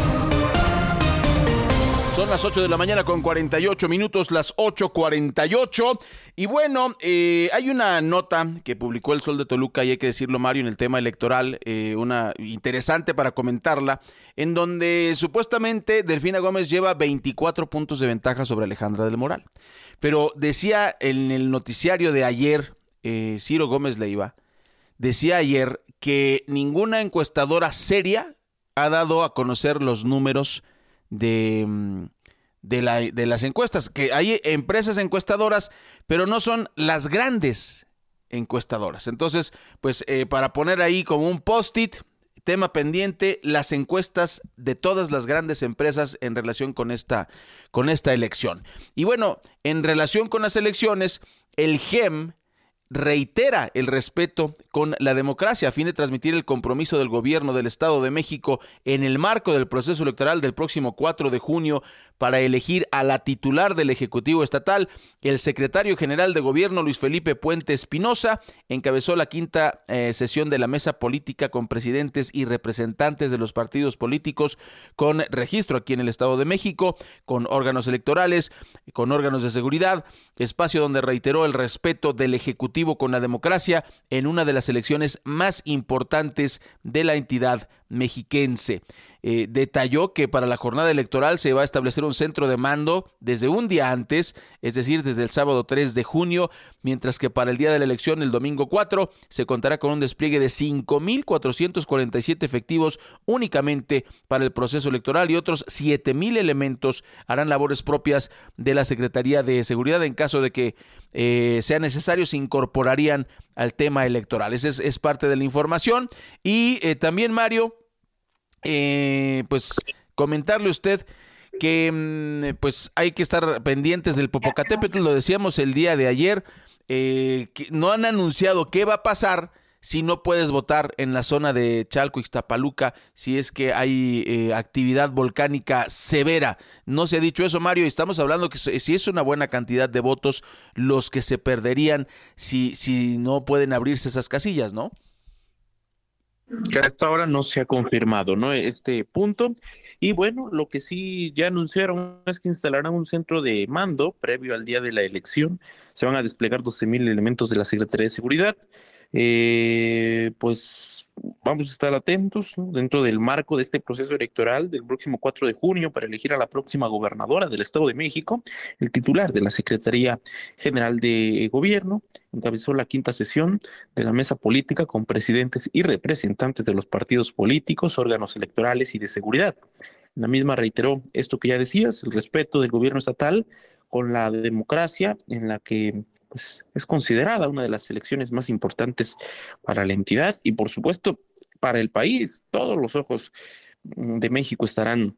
Son las 8 de la mañana con 48 minutos, las 8.48. Y bueno, eh, hay una nota que publicó el Sol de Toluca, y hay que decirlo, Mario, en el tema electoral, eh, una interesante para comentarla, en donde supuestamente Delfina Gómez lleva 24 puntos de ventaja sobre Alejandra del Moral. Pero decía en el noticiario de ayer, eh, Ciro Gómez Leiva, decía ayer que ninguna encuestadora seria ha dado a conocer los números de, mm, de, la, de las encuestas, que hay empresas encuestadoras, pero no son las grandes encuestadoras. Entonces, pues eh, para poner ahí como un post-it, tema pendiente, las encuestas de todas las grandes empresas en relación con esta, con esta elección. Y bueno, en relación con las elecciones, el GEM reitera el respeto con la democracia a fin de transmitir el compromiso del gobierno del Estado de México en el marco del proceso electoral del próximo 4 de junio para elegir a la titular del Ejecutivo Estatal. El secretario general de Gobierno, Luis Felipe Puente Espinosa, encabezó la quinta eh, sesión de la mesa política con presidentes y representantes de los partidos políticos con registro aquí en el Estado de México, con órganos electorales, con órganos de seguridad, espacio donde reiteró el respeto del Ejecutivo con la democracia en una de las elecciones más importantes de la entidad mexiquense. Eh, detalló que para la jornada electoral se va a establecer un centro de mando desde un día antes, es decir, desde el sábado 3 de junio, mientras que para el día de la elección, el domingo 4, se contará con un despliegue de 5.447 efectivos únicamente para el proceso electoral y otros 7.000 elementos harán labores propias de la Secretaría de Seguridad en caso de que eh, sea necesario, se incorporarían al tema electoral. Esa es, parte de la información. Y eh, también, Mario, eh, pues comentarle a usted que mm, pues hay que estar pendientes del Popocatépetl, lo decíamos el día de ayer, eh, que no han anunciado qué va a pasar si no puedes votar en la zona de Chalco, Ixtapaluca, si es que hay eh, actividad volcánica severa. No se ha dicho eso, Mario, y estamos hablando que si es una buena cantidad de votos los que se perderían si, si no pueden abrirse esas casillas, ¿no? Hasta ahora no se ha confirmado, ¿no? Este punto. Y bueno, lo que sí ya anunciaron es que instalarán un centro de mando previo al día de la elección. Se van a desplegar 12.000 elementos de la Secretaría de Seguridad. Eh, pues vamos a estar atentos dentro del marco de este proceso electoral del próximo 4 de junio para elegir a la próxima gobernadora del Estado de México. El titular de la Secretaría General de Gobierno encabezó la quinta sesión de la mesa política con presidentes y representantes de los partidos políticos, órganos electorales y de seguridad. La misma reiteró esto que ya decías, el respeto del gobierno estatal con la democracia en la que pues, es considerada una de las elecciones más importantes para la entidad y por supuesto para el país. Todos los ojos mm, de México estarán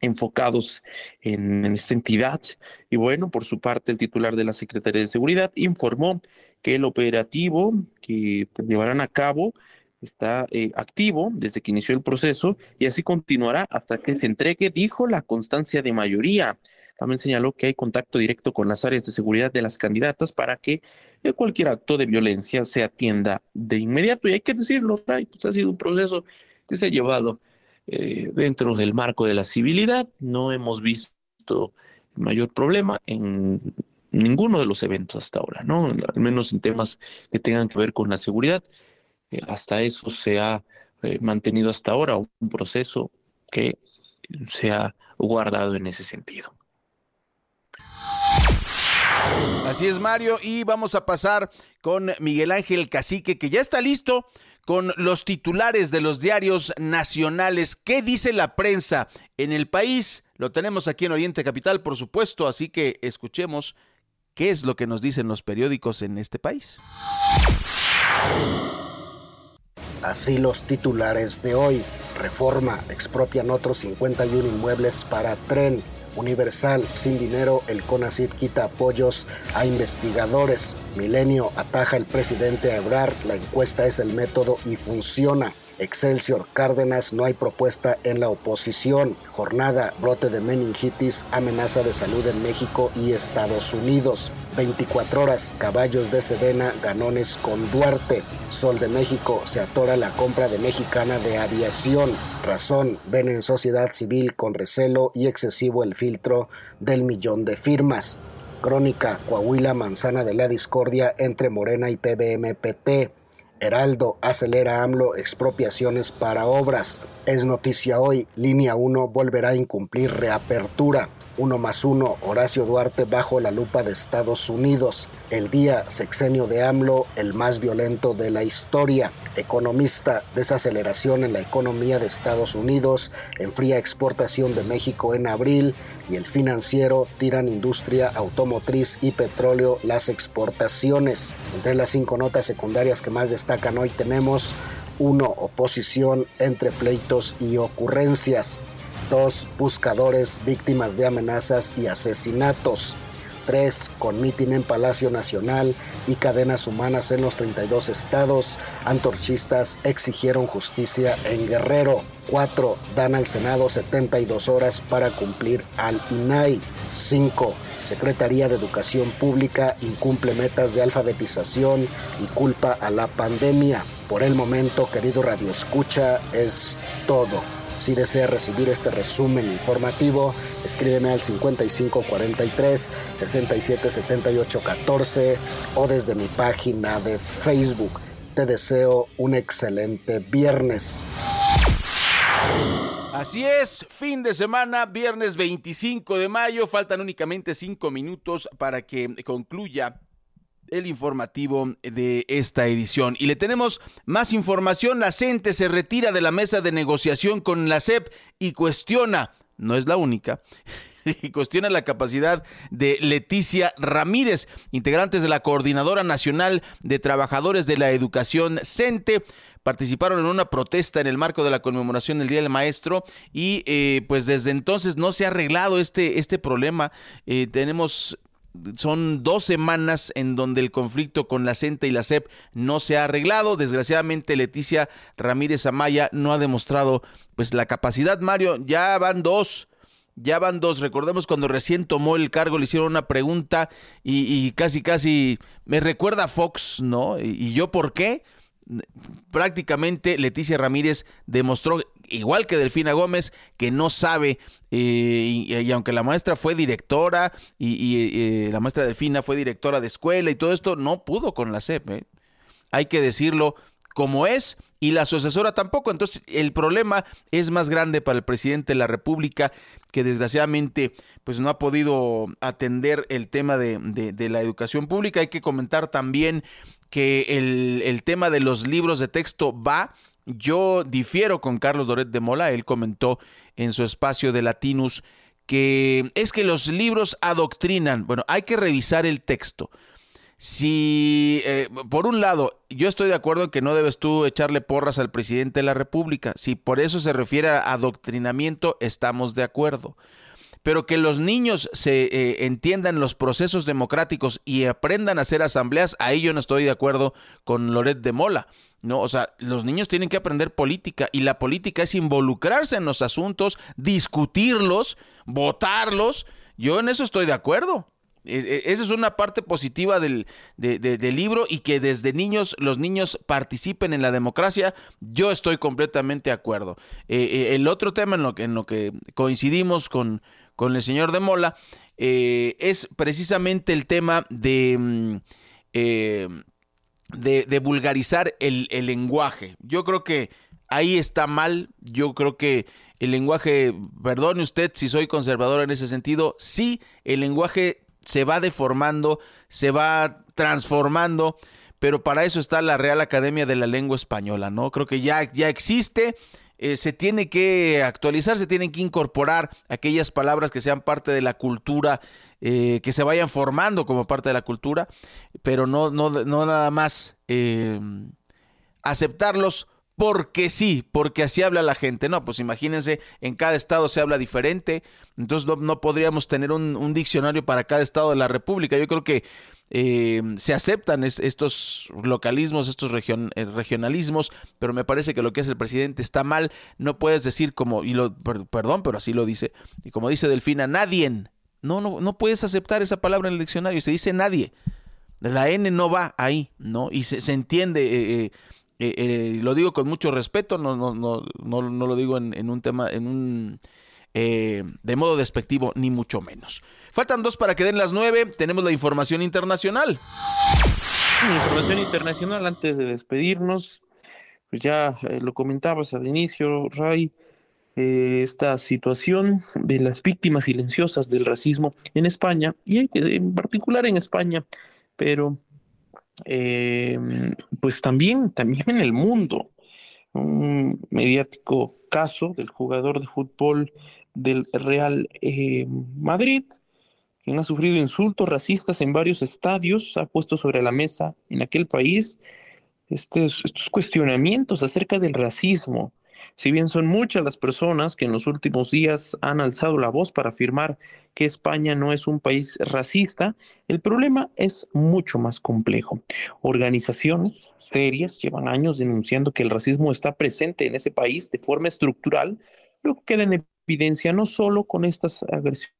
enfocados en, esta entidad. Y bueno, por su parte, el titular de la Secretaría de Seguridad informó que el operativo que llevarán a cabo está eh, activo desde que inició el proceso y así continuará hasta que se entregue, dijo, la constancia de mayoría. También señaló que hay contacto directo con las áreas de seguridad de las candidatas para que eh, cualquier acto de violencia se atienda de inmediato. Y hay que decirlo, pues ha sido un proceso que se ha llevado eh, dentro del marco de la civilidad. No hemos visto mayor problema en ninguno de los eventos hasta ahora, ¿no? Al menos en temas que tengan que ver con la seguridad. Eh, hasta eso se ha mantenido hasta ahora un proceso que se ha guardado en ese sentido. Así es, Mario, y vamos a pasar con Miguel Ángel Cacique, que ya está listo con los titulares de los diarios nacionales. ¿Qué dice la prensa en el país? Lo tenemos aquí en Oriente Capital, por supuesto, así que escuchemos qué es lo que nos dicen los periódicos en este país. Así los titulares de hoy. Reforma, expropian otros 51 inmuebles para tren. Universal, sin dinero, el CONACID quita apoyos a investigadores. Milenio ataja el presidente a Ebrar, la encuesta es el método y funciona. Excelsior Cárdenas, no hay propuesta en la oposición. Jornada, brote de meningitis, amenaza de salud en México y Estados Unidos. 24 horas, caballos de Sedena, ganones con Duarte. Sol de México, se atora la compra de mexicana de aviación. Razón, ven en sociedad civil con recelo y excesivo el filtro del millón de firmas. Crónica, Coahuila, manzana de la discordia entre Morena y PBMPT. Heraldo acelera AMLO expropiaciones para obras. Es noticia hoy, línea 1 volverá a incumplir reapertura. 1 más 1, Horacio Duarte bajo la lupa de Estados Unidos. El día sexenio de AMLO, el más violento de la historia. Economista, desaceleración en la economía de Estados Unidos, enfría exportación de México en abril y el financiero tiran industria automotriz y petróleo las exportaciones. Entre las cinco notas secundarias que más destacan hoy tenemos 1. Oposición entre pleitos y ocurrencias. Dos buscadores víctimas de amenazas y asesinatos. 3. Con en Palacio Nacional y cadenas humanas en los 32 estados, antorchistas exigieron justicia en Guerrero. 4. Dan al Senado 72 horas para cumplir al INAI. 5. Secretaría de Educación Pública incumple metas de alfabetización y culpa a la pandemia. Por el momento, querido Radio Escucha, es todo. Si desea recibir este resumen informativo, escríbeme al 5543 677814 o desde mi página de Facebook. Te deseo un excelente viernes. Así es, fin de semana, viernes 25 de mayo, faltan únicamente cinco minutos para que concluya el informativo de esta edición. Y le tenemos más información. La CENTE se retira de la mesa de negociación con la CEP y cuestiona, no es la única, <laughs> y cuestiona la capacidad de Leticia Ramírez, integrantes de la Coordinadora Nacional de Trabajadores de la Educación CENTE participaron en una protesta en el marco de la conmemoración del Día del Maestro y eh, pues desde entonces no se ha arreglado este, este problema. Eh, tenemos son dos semanas en donde el conflicto con la CENTE y la CEP no se ha arreglado. Desgraciadamente, Leticia Ramírez Amaya no ha demostrado pues la capacidad. Mario, ya van dos. Ya van dos. Recordemos cuando recién tomó el cargo, le hicieron una pregunta y, casi, casi me recuerda a Fox, ¿no? y yo por qué? Prácticamente Leticia Ramírez demostró, igual que Delfina Gómez, que no sabe, eh, y, aunque la maestra fue directora y, eh, la maestra Delfina fue directora de escuela y todo esto, no pudo con la CEP. ¿eh? Hay que decirlo como es y la sucesora tampoco. Entonces el problema es más grande para el presidente de la República que desgraciadamente pues no ha podido atender el tema de, de la educación pública. Hay que comentar también que el, el tema de los libros de texto va. Yo difiero con Carlos Doret de Mola, él comentó en su espacio de Latinus que es que los libros adoctrinan. Bueno, hay que revisar el texto. Si, eh, por un lado, yo estoy de acuerdo en que no debes tú echarle porras al presidente de la República, si por eso se refiere a adoctrinamiento, estamos de acuerdo pero que los niños se eh, entiendan los procesos democráticos y aprendan a hacer asambleas, ahí yo no estoy de acuerdo con Loret de Mola. No, o sea, los niños tienen que aprender política y la política es involucrarse en los asuntos, discutirlos, votarlos. Yo en eso estoy de acuerdo. E, e, esa es una parte positiva del, libro y que desde niños los niños participen en la democracia, yo estoy completamente de acuerdo. Eh, eh, el otro tema en lo, que, en lo que coincidimos con, con el señor de Mola, eh, es precisamente el tema de, mm, eh, de, vulgarizar el, lenguaje. Yo creo que ahí está mal, yo creo que el lenguaje, perdone usted si soy conservador en ese sentido, sí, el lenguaje se va deformando, se va transformando, pero para eso está la Real Academia de la Lengua Española, ¿no? Creo que ya, ya existe eh, se tiene que actualizar, se tienen que incorporar aquellas palabras que sean parte de la cultura, eh, que se vayan formando como parte de la cultura, pero no, no, no nada más eh, aceptarlos porque sí, porque así habla la gente. No, pues imagínense, en cada estado se habla diferente, entonces no, podríamos tener un, un, diccionario para cada estado de la República. Yo creo que eh, se aceptan estos localismos, estos eh, regionalismos, pero me parece que lo que hace el presidente está mal. No puedes decir como, y lo, perdón, pero así lo dice, y como dice Delfina, nadie. No, no, no puedes aceptar esa palabra en el diccionario, se dice nadie. La N no va ahí, ¿no? Y se, entiende, eh, lo digo con mucho respeto, no, no, no, no, lo digo en, en un tema, en un eh, de modo despectivo, ni mucho menos. Faltan dos para que den las nueve. Tenemos la información internacional. Información internacional antes de despedirnos. Pues ya eh, lo comentabas al inicio, Ray. Eh, esta situación de las víctimas silenciosas del racismo en España y en particular en España, pero pues también, también en el mundo. Un mediático caso del jugador de fútbol del Real eh, Madrid, quien ha sufrido insultos racistas en varios estadios, ha puesto sobre la mesa en aquel país estos, estos cuestionamientos acerca del racismo. Si bien son muchas las personas que en los últimos días han alzado la voz para afirmar que España no es un país racista, el problema es mucho más complejo. Organizaciones serias llevan años denunciando que el racismo está presente en ese país de forma estructural, lo que queda en evidencia no solo con estas agresiones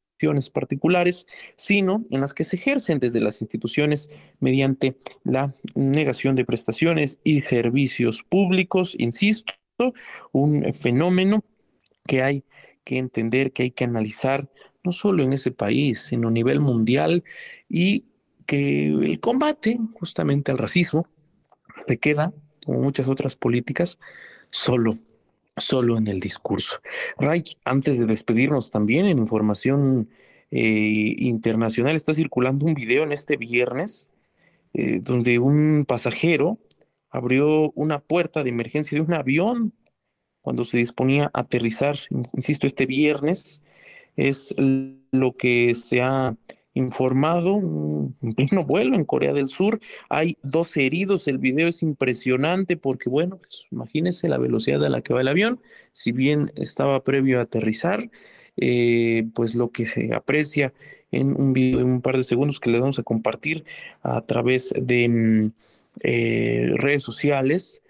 particulares, sino en las que se ejercen desde las instituciones mediante la negación de prestaciones y servicios públicos, insisto, un fenómeno que hay que entender, que hay que analizar, no solo en ese país, sino a nivel mundial, y que el combate justamente al racismo se queda, como muchas otras políticas, solo, solo en el discurso. Ray, antes de despedirnos también en información eh, internacional, está circulando un video en este viernes eh, donde un pasajero abrió una puerta de emergencia de un avión cuando se disponía a aterrizar, insisto, este viernes, es lo que se ha informado en pleno vuelo en Corea del Sur. Hay dos heridos, el video es impresionante porque, bueno, pues, imagínense la velocidad a la que va el avión, si bien estaba previo a aterrizar, eh, pues lo que se aprecia en un video de un par de segundos que les vamos a compartir a través de mm, eh, redes sociales,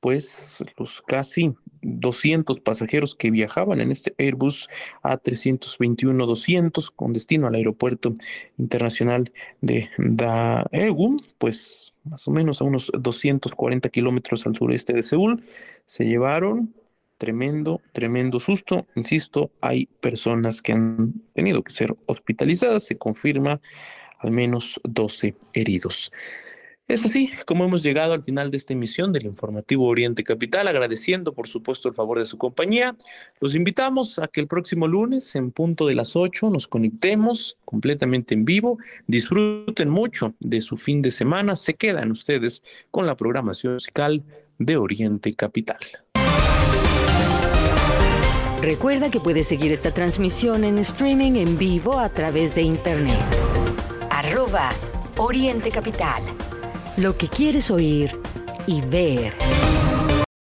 pues los casi 200 pasajeros que viajaban en este Airbus A321-200 con destino al aeropuerto internacional de Daegu, pues más o menos a unos 240 kilómetros al sureste de Seúl, se llevaron tremendo, tremendo susto. Insisto, hay personas que han tenido que ser hospitalizadas, se confirma al menos 12 heridos. Es así como hemos llegado al final de esta emisión del informativo Oriente Capital, agradeciendo por supuesto el favor de su compañía. Los invitamos a que el próximo lunes en punto de las 8 nos conectemos completamente en vivo. Disfruten mucho de su fin de semana. Se quedan ustedes con la programación musical de Oriente Capital. Recuerda que puedes seguir esta transmisión en streaming en vivo a través de internet. Arroba Oriente Capital lo que quieres oír y ver.